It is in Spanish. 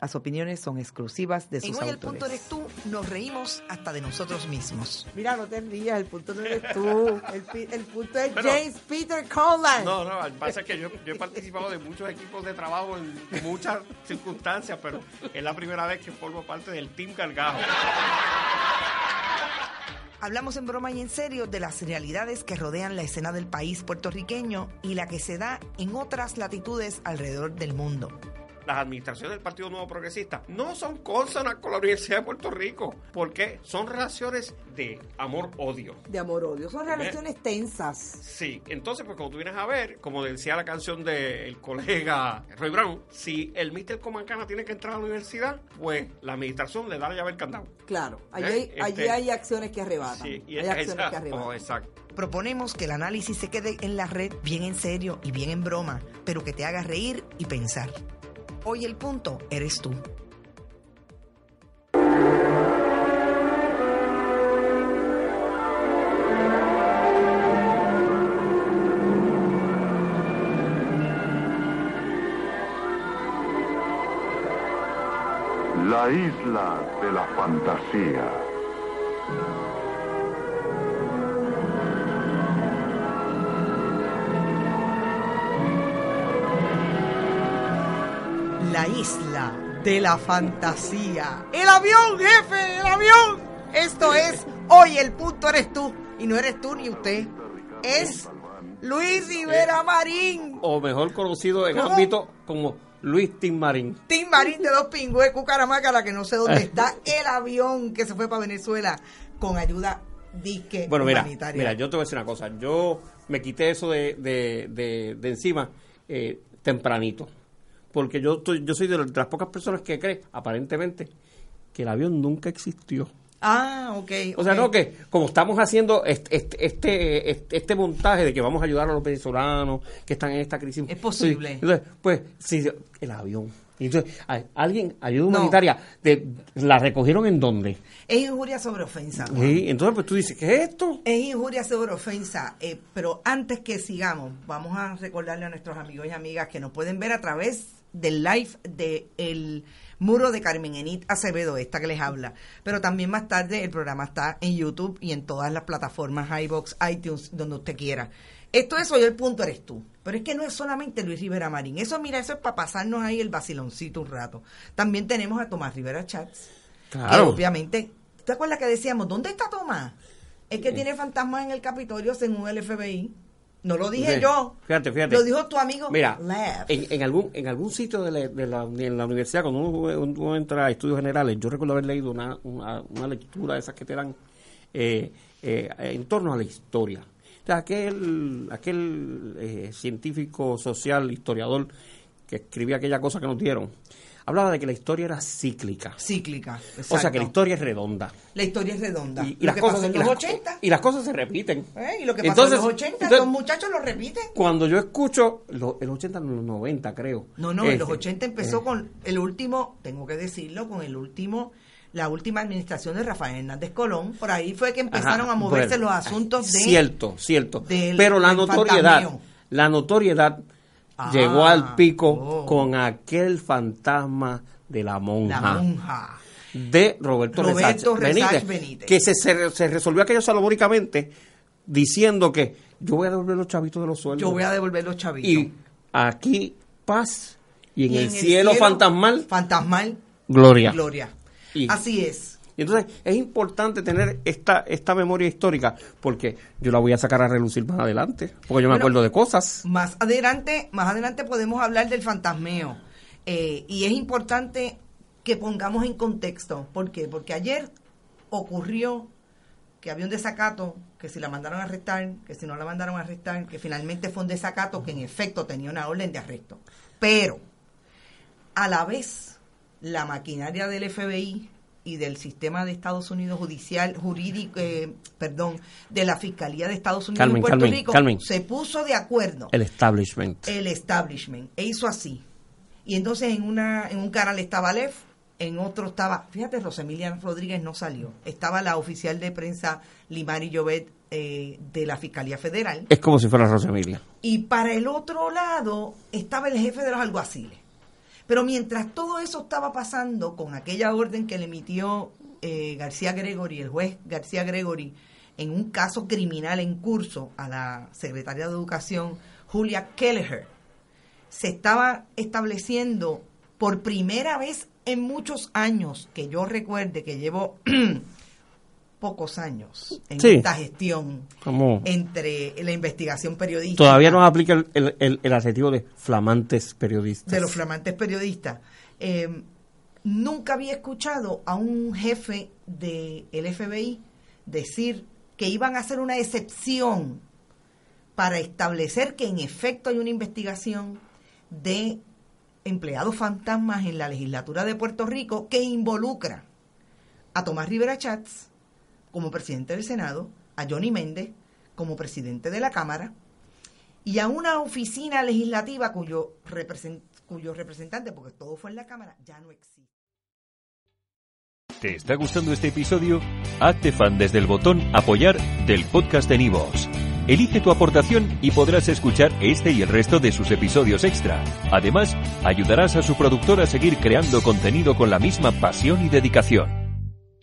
Las opiniones son exclusivas de sus En hoy el autores. punto eres tú, nos reímos hasta de nosotros mismos. Mira, no te rías, el punto no eres tú. El, el punto es Pero- James Peter Conlan. No, no, lo que pasa es que yo, yo he participado de muchos equipos de trabajo en muchas circunstancias, pero es la primera vez que formo parte del Team Gargajo. Hablamos en broma y en serio de las realidades que rodean la escena del país puertorriqueño y la que se da en otras latitudes alrededor del mundo. Las administraciones del Partido Nuevo Progresista no son consonas con la Universidad de Puerto Rico, porque son relaciones de amor-odio. De amor-odio. Son relaciones tensas. Sí, entonces, pues como tú vienes a ver, como decía la canción del colega Roy Brown, si el Mr. Comancana tiene que entrar a la universidad, pues la administración le da la llave al candado. Claro, allí hay- ¿Eh? allí Este- hay acciones que arrebatan. Sí, y esa- oh, exacto. Proponemos que el análisis se quede en la red bien en serio y bien en broma, pero que te haga reír y pensar. Hoy el punto eres tú. La isla de la fantasía. La isla de la fantasía. ¡El avión, jefe! ¡El avión! Esto es Hoy el punto eres tú. Y no eres tú ni usted. Es Luis Rivera Marín. O mejor conocido en ¿Cómo? ámbito como Luis Tim Marín. Tim Marín de los pingües, Cucaramaca, la que no sé dónde está el avión que se fue para Venezuela con ayuda disque Bueno, mira, humanitaria. mira, yo te voy a decir una cosa. Yo me quité eso de, de, de, de encima eh, tempranito. Porque yo, estoy- yo soy de las pocas personas que cree, aparentemente, que el avión nunca existió. Ah, ok. O sea, no que como estamos haciendo este, este, este, montaje de que vamos a ayudar a los venezolanos que están en esta crisis. Es posible. Entonces, pues, sí, el avión. Entonces, alguien, ayuda No. humanitaria, de, ¿la recogieron en dónde? Es injuria sobre ofensa. Sí, entonces, pues tú dices, ¿qué es esto? Es injuria sobre ofensa, eh, pero antes que sigamos, vamos a recordarle a nuestros amigos y amigas que nos pueden ver a través del live de el muro de Carmen Enit Acevedo, esta que les habla. Pero también más tarde el programa está en YouTube y en todas las plataformas, iBox, iTunes, donde usted quiera. Esto es hoy el punto eres tú. Pero es que no es solamente Luis Rivera Marín. Eso, mira, eso es para pasarnos ahí el vaciloncito un rato. También tenemos a Tomás Rivera Chats. Que Claro. obviamente, ¿te acuerdas que decíamos, ¿dónde está Tomás? Es que tiene fantasmas en el Capitolio según el FBI. No lo dije Sí. yo. Fíjate, fíjate. Lo dijo tu amigo Mira, en, en algún en algún sitio de la, de la, universidad, cuando uno, uno entra a estudios generales, yo recuerdo haber leído una, una, una lectura de esas que te dan eh, eh, en torno a la historia. O sea, aquel, aquel eh, científico social, historiador, que escribía aquella cosa que nos dieron, hablaba de que la historia era cíclica. Cíclica. O sea, que la historia es redonda. La historia es redonda. Y, las cosas, en los las- 80. y las cosas se repiten. ¿eh? Y lo que pasó Entonces- en los 80, entonces- los muchachos lo repiten. Cuando yo escucho, lo- el 80, no, los 90 creo. No, no, en los Este, 80 empezó eh, con el último, tengo que decirlo, con el último, la última administración de Rafael Hernández Colón. Por ahí fue que empezaron Ajá, a moverse bueno, los asuntos de... Cierto, cierto. del- Pero la notoriedad, fantasmeo. la notoriedad Ah, llegó al pico oh. con aquel fantasma de la monja. La monja. De Roberto, Roberto Resach Resach Benítez. Que se, se, se resolvió aquello salomónicamente diciendo que yo voy a devolver los chavitos de los sueldos. Yo voy a devolver los chavitos. Y aquí paz y en, Y el, cielo, fantasmal Fantasmal. gloria. Gloria. Y- Así es. Y entonces es importante tener esta, esta memoria histórica porque yo la voy a sacar a relucir más adelante, porque yo me Bueno, acuerdo de cosas. Más adelante, más adelante podemos hablar del fantasmeo. Eh, y es importante que pongamos en contexto. ¿Por qué? Porque ayer ocurrió que había un desacato, que si la mandaron a arrestar, que si no la mandaron a arrestar, que finalmente fue un desacato que en efecto tenía una orden de arresto. Pero, a la vez, la maquinaria del FBI y del sistema de Estados Unidos judicial, jurídico, eh, perdón, de la Fiscalía de Estados Unidos Carmen, en Puerto Rico, se puso de acuerdo El establishment. el establishment e hizo así. Y entonces en una en un canal estaba Lef, en otro estaba, fíjate, Rosemilia Rodríguez no salió, estaba la oficial de prensa Limari Llobet eh, de la Fiscalía Federal Es como si fuera Rosa Emilia. y para el otro lado estaba el jefe de los alguaciles. Pero mientras todo eso estaba pasando con aquella orden que le emitió eh, García Gregory, el juez García Gregory, en un caso criminal en curso a la secretaria de Educación, Julia Kelleher, se estaba estableciendo por primera vez en muchos años, que yo recuerde que llevo pocos años en Sí. esta gestión entre la investigación periodística todavía nos aplica el, el, el- el adjetivo de flamantes periodistas. de los flamantes periodistas. Eh, nunca había escuchado a un jefe del FBI decir que iban a hacer una excepción para establecer que en efecto hay una investigación de empleados fantasmas en la legislatura de Puerto Rico que involucra a Tomás Rivera Chats como presidente del Senado, a Johnny Méndez como presidente de la Cámara y a una oficina legislativa cuyo, represent- representante, porque todo fue en la Cámara, ya no existe. ¿Te está gustando este episodio? Hazte fan desde el botón Apoyar del podcast de Nivos. Elige tu aportación y podrás escuchar este y el resto de sus episodios extra. Además, ayudarás a su productor a seguir creando contenido con la misma pasión y dedicación.